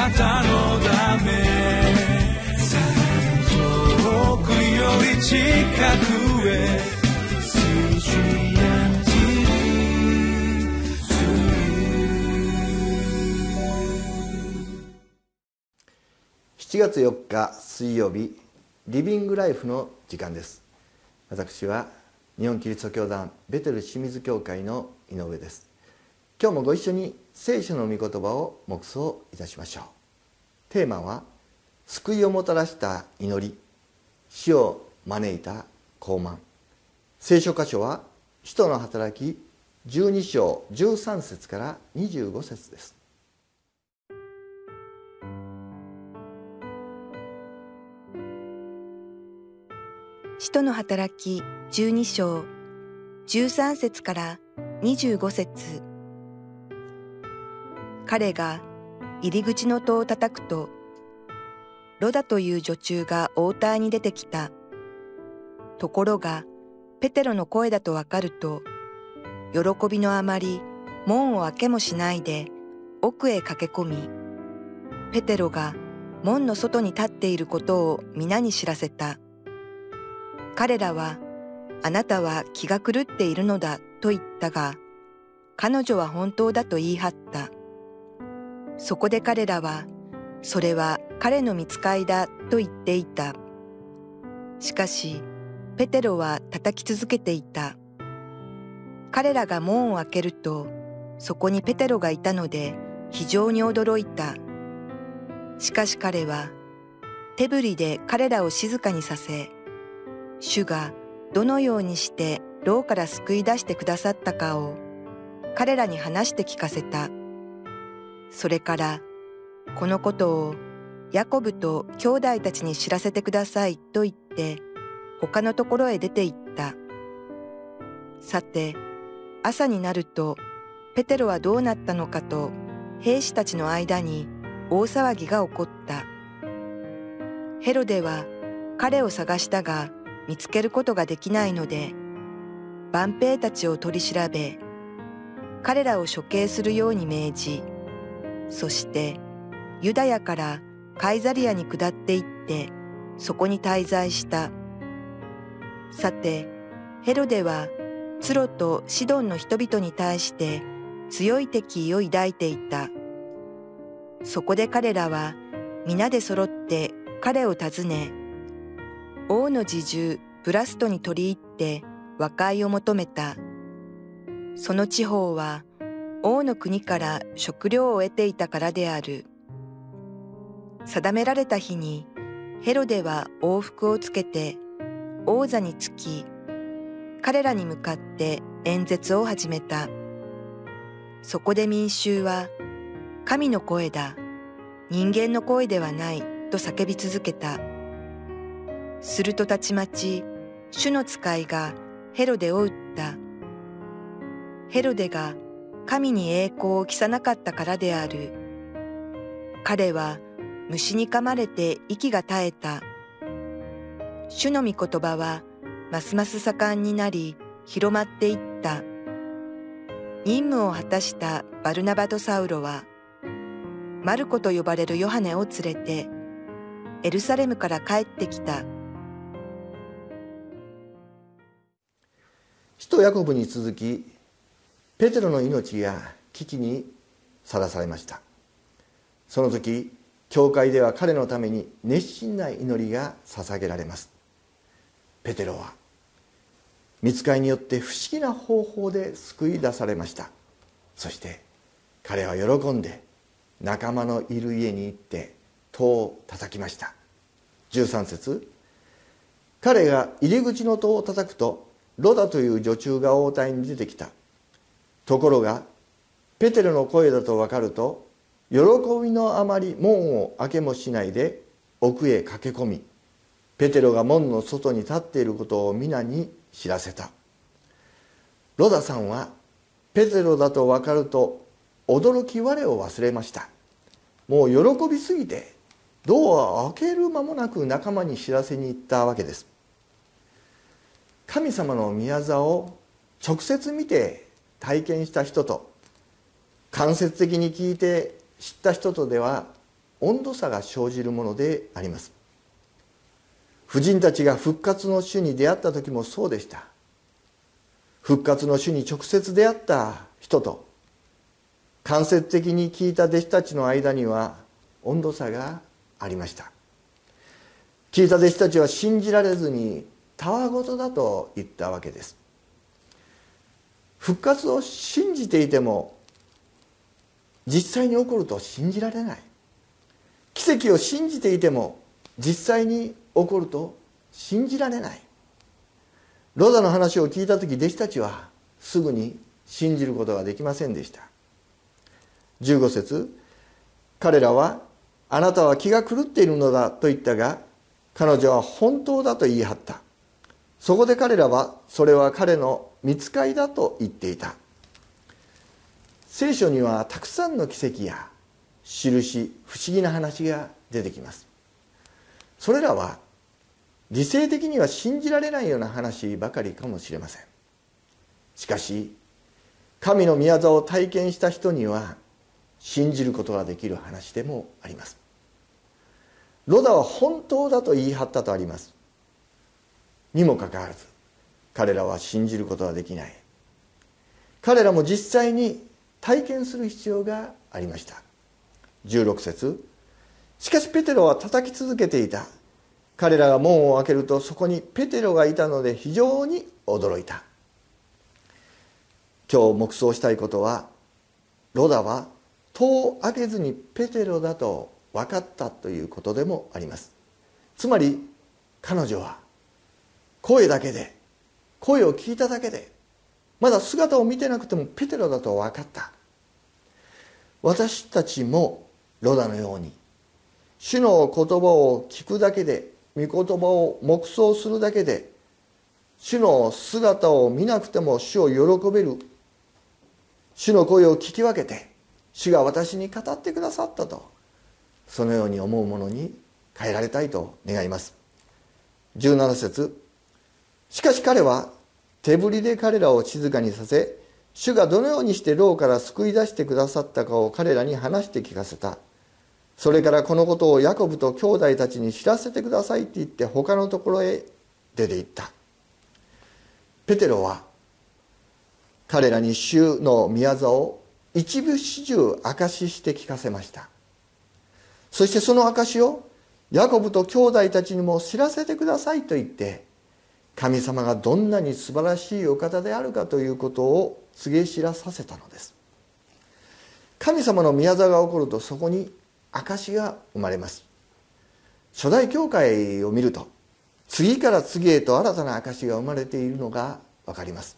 なたのため遠くより近くへ7月4日水曜日リビングライフの時間です。私は日本キリスト教団ベテル清水教会の井上です。今日もご一緒に聖書の御言葉を黙想いたしましょう。テーマは救いをもたらした祈り死を招いた高慢。聖書箇所は使徒の働き12章13節から25節です。使徒の働き12章13節から25節。彼が入り口の戸を叩くとロダという女中が応対に出てきたところがペテロの声だとわかると喜びのあまり門を開けもしないで奥へ駆け込みペテロが門の外に立っていることを皆に知らせた。彼らは、あなたは気が狂っているのだと言ったが、彼女は本当だと言い張った。そこで彼らは、それは彼の見つかいだと言っていた。しかし、ペテロは叩き続けていた。彼らが門を開けると、そこにペテロがいたので非常に驚いた。しかし彼は、手振りで彼らを静かにさせ、主がどのようにして牢から救い出してくださったかを彼らに話して聞かせた。それからこのことをヤコブと兄弟たちに知らせてくださいと言って他のところへ出て行った。さて朝になるとペテロはどうなったのかと兵士たちの間に大騒ぎが起こった。ヘロデは彼を探したが見つけることができないので、万兵たちを取り調べ、彼らを処刑するように命じ、そしてユダヤからカイザリアに下っていって、そこに滞在した。さて、ヘロデはツロとシドンの人々に対して強い敵意を抱いていた。そこで彼らは皆で揃って彼を訪ね、王の侍従ブラストに取り入って和解を求めた。その地方は王の国から食料を得ていたからである。定められた日にヘロデは往復をつけて王座につき、彼らに向かって演説を始めた。そこで民衆は、神の声だ、人間の声ではないと叫び続けた。するとたちまち、主の使いがヘロデを撃った。ヘロデが神に栄光を期さなかったからである。彼は虫に噛まれて息が絶えた。主の御言葉はますます盛んになり広まっていった。任務を果たしたバルナバとサウロは、マルコと呼ばれるヨハネを連れて、エルサレムから帰ってきた。使徒ヤコブに続きペテロの命が危機にさらされました。その時教会では彼のために熱心な祈りが捧げられます。ペテロは見つかりによって不思議な方法で救い出されました。そして彼は喜んで仲間のいる家に行って戸を叩きました。13節彼が入り口の戸を叩くとロダという女中が応対に出てきた。ところがペテロの声だと分かると喜びのあまり門を開けもしないで奥へ駆け込みペテロが門の外に立っていることを皆に知らせた。ロダさんはペテロだと分かると驚き我を忘れました。もう喜びすぎてドアを開ける間もなく仲間に知らせに行ったわけです。神様の宮座を直接見て体験した人と間接的に聞いて知った人とでは温度差が生じるものであります。婦人たちが復活の主に出会った時もそうでした。復活の主に直接出会った人と間接的に聞いた弟子たちの間には温度差がありました。聞いた弟子たちは信じられずにたわごとだと言ったわけです。復活を信じていても実際に起こると信じられない。奇跡を信じていても実際に起こると信じられない。ロダの話を聞いた時弟子たちはすぐに信じることができませんでした。15節彼らはあなたは気が狂っているのだと言ったが彼女は本当だと言い張った。そこで彼らはそれは彼の見つかりだと言っていた。聖書にはたくさんの奇跡や印不思議な話が出てきます。それらは理性的には信じられないような話ばかりかもしれません。しかし神の宮沢を体験した人には信じることができる話でもあります。ロダは本当だと言い張ったとあります。にもかかわらず彼らは信じることはできない。彼らも実際に体験する必要がありました。16節。しかしペテロは叩き続けていた。彼らが門を開けるとそこにペテロがいたので非常に驚いた。今日黙想したいことはロダは戸を開けずにペテロだと分かったということでもあります。つまり彼女は声だけで声を聞いただけでまだ姿を見てなくてもペテロだと分かった。私たちもロダのように主の言葉を聞くだけで御言葉を黙想するだけで主の姿を見なくても主を喜べる主の声を聞き分けて主が私に語ってくださったとそのように思うものに変えられたいと願います。17節しかし彼は手振りで彼らを静かにさせ主がどのようにして牢から救い出してくださったかを彼らに話して聞かせた。それからこのことをヤコブと兄弟たちに知らせてくださいって言って他のところへ出て行った。ペテロは彼らに主の宮沢を一部始終証しして聞かせました。そしてその証しをヤコブと兄弟たちにも知らせてくださいと言って神様がどんなに素晴らしいお方であるかということを告げ知らさせたのです。神様の宮沢が起こるとそこに証が生まれます。初代教会を見ると次から次へと新たな証が生まれているのが分かります。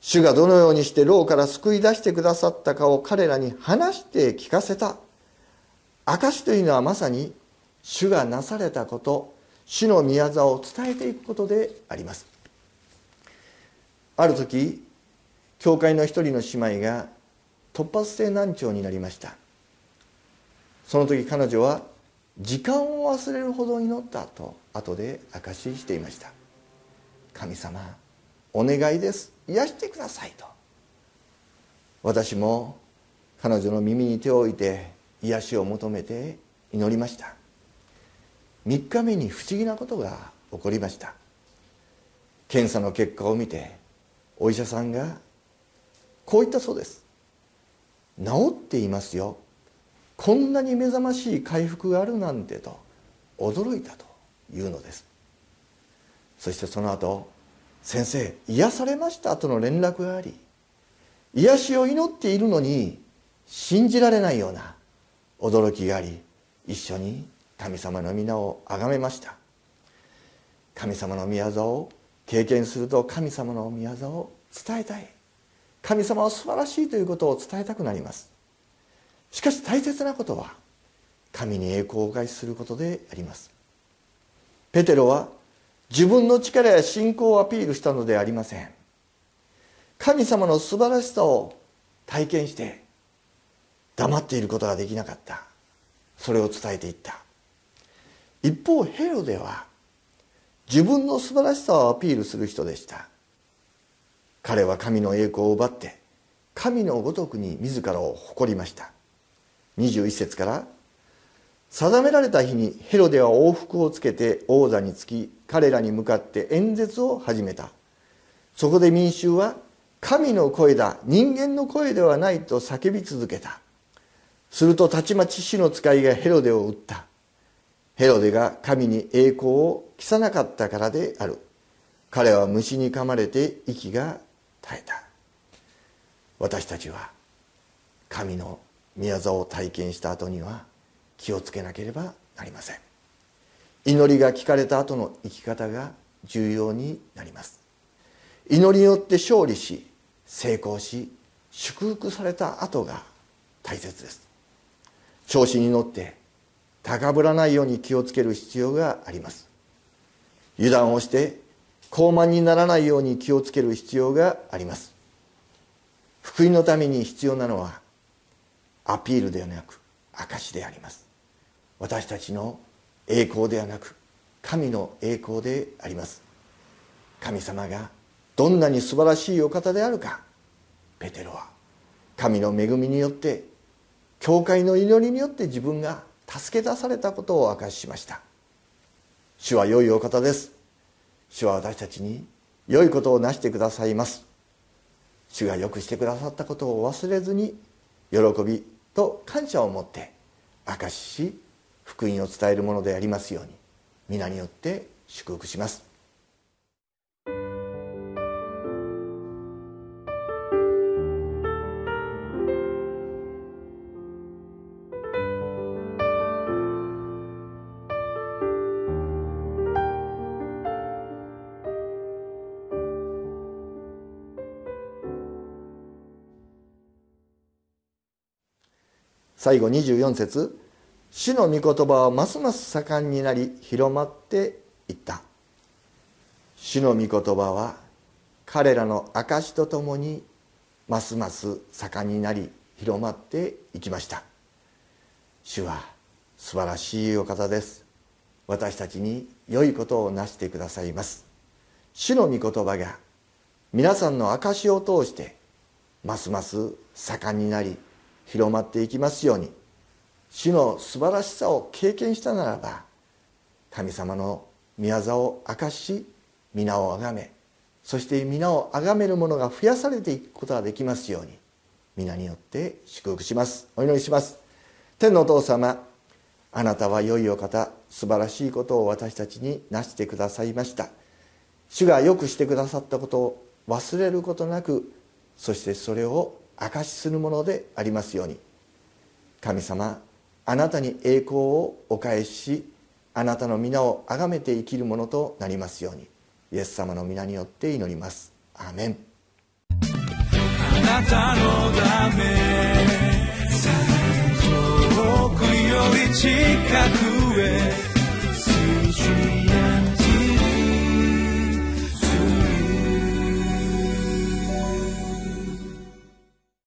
主がどのようにして牢から救い出してくださったかを彼らに話して聞かせた。証というのはまさに主がなされたこと。主の宮沢を伝えていくことであります。ある時教会の一人の姉妹が突発性難聴になりました。その時彼女は時間を忘れるほど祈ったと後で証ししていました。神様お願いです。癒してくださいと。私も彼女の耳に手を置いて癒しを求めて祈りました。3日目に不思議なことが起こりました。検査の結果を見てお医者さんがこう言ったそうです。治っていますよ。こんなに目覚ましい回復があるなんてと驚いたというのです。そしてその後先生癒されましたとの連絡があり癒しを祈っているのに信じられないような驚きがあり一緒に神様の皆を崇めました。神様の宮沢を経験すると神様の宮沢を伝えたい。神様は素晴らしいということを伝えたくなります。しかし大切なことは神に栄光をお返しすることであります。ペテロは自分の力や信仰をアピールしたのでありません。神様の素晴らしさを体験して黙っていることができなかった。それを伝えていった。一方ヘロデは自分の素晴らしさをアピールする人でした。彼は神の栄光を奪って神のごとくに自らを誇りました。21節から定められた日にヘロデは往復をつけて王座につき彼らに向かって演説を始めた。そこで民衆は神の声だ人間の声ではないと叫び続けた。するとたちまち死の使いがヘロデを撃った。ヘロデが神に栄光を期さなかったからである。彼は虫に噛まれて息が絶えた。私たちは神の御業を体験した後には気をつけなければなりません。祈りが聞かれた後の生き方が重要になります。祈りによって勝利し成功し祝福された後が大切です。調子に乗って高ぶらないように気をつける必要があります。油断をして高慢にならないように気をつける必要があります。福音のために必要なのはアピールではなく証であります。私たちの栄光ではなく神の栄光であります。神様がどんなに素晴らしいお方であるかペテロは神の恵みによって教会の祈りによって自分が助け出されたことを明かししました。主は良いお方です。主は私たちに良いことをなしてくださいます。主が良くしてくださったことを忘れずに喜びと感謝を持って証しし福音を伝えるものでありますように皆によって祝福します。最後24節主の御言葉はますます盛んになり広まっていった。主の御言葉は彼らの証とともにますます盛んになり広まっていきました。主は素晴らしいお方です。私たちに良いことをなしてくださいます。主の御言葉が皆さんの証を通してますます盛んになり広まっていきますように主の素晴らしさを経験したならば神様の御業を明かし皆をあがめそして皆をあがめる者が増やされていくことができますように皆によって祝福します。お祈りします。天のお父様あなたは良いお方素晴らしいことを私たちになしてくださいました。主がよくしてくださったことを忘れることなくそしてそれを証しするものでありますように。神様あなたに栄光をお返ししあなたの皆を崇めて生きるものとなりますように。イエス様の皆によって祈ります。アメン。あなたのため遠くより近くへ